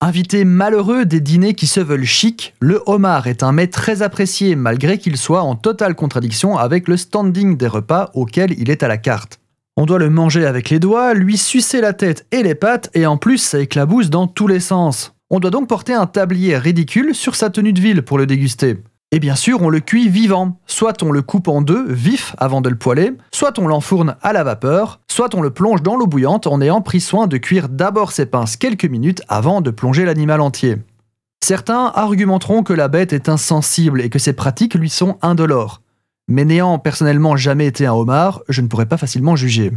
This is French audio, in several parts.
Invité malheureux des dîners qui se veulent chic, le homard est un mets très apprécié malgré qu'il soit en totale contradiction avec le standing des repas auquel il est à la carte. On doit le manger avec les doigts, lui sucer la tête et les pattes, et en plus ça éclabousse dans tous les sens. On doit donc porter un tablier ridicule sur sa tenue de ville pour le déguster. Et bien sûr, on le cuit vivant. Soit on le coupe en deux, vif, avant de le poêler, soit on l'enfourne à la vapeur, soit on le plonge dans l'eau bouillante en ayant pris soin de cuire d'abord ses pinces quelques minutes avant de plonger l'animal entier. Certains argumenteront que la bête est insensible et que ces pratiques lui sont indolores. Mais n'ayant personnellement jamais été un homard, je ne pourrais pas facilement juger.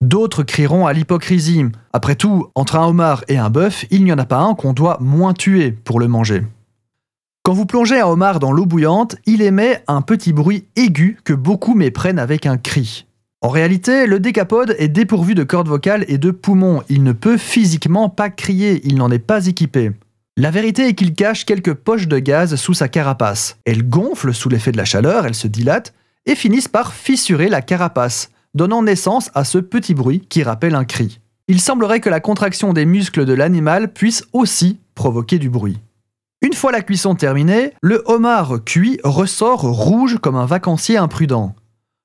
D'autres crieront à l'hypocrisie. Après tout, entre un homard et un bœuf, il n'y en a pas un qu'on doit moins tuer pour le manger. Quand vous plongez un homard dans l'eau bouillante, il émet un petit bruit aigu que beaucoup méprennent avec un cri. En réalité, le décapode est dépourvu de cordes vocales et de poumons. Il ne peut physiquement pas crier, il n'en est pas équipé. La vérité est qu'il cache quelques poches de gaz sous sa carapace. Elles gonflent sous l'effet de la chaleur, elles se dilatent et finissent par fissurer la carapace, donnant naissance à ce petit bruit qui rappelle un cri. Il semblerait que la contraction des muscles de l'animal puisse aussi provoquer du bruit. Une fois la cuisson terminée, le homard cuit ressort rouge comme un vacancier imprudent.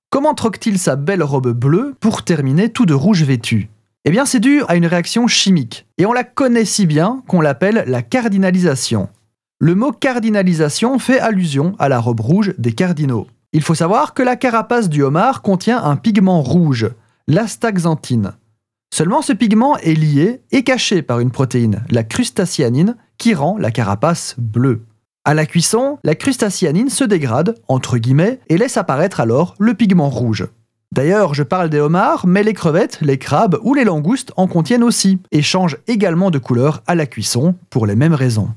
Comment troque-t-il sa belle robe bleue pour terminer tout de rouge vêtu? Eh bien c'est dû à une réaction chimique, et on la connaît si bien qu'on l'appelle la cardinalisation. Le mot cardinalisation fait allusion à la robe rouge des cardinaux. Il faut savoir que la carapace du homard contient un pigment rouge, l'astaxanthine. Seulement ce pigment est lié et caché par une protéine, la crustacyanine, qui rend la carapace bleue. À la cuisson, la crustacyanine se dégrade, entre guillemets, et laisse apparaître alors le pigment rouge. D'ailleurs, je parle des homards, mais les crevettes, les crabes ou les langoustes en contiennent aussi, et changent également de couleur à la cuisson pour les mêmes raisons.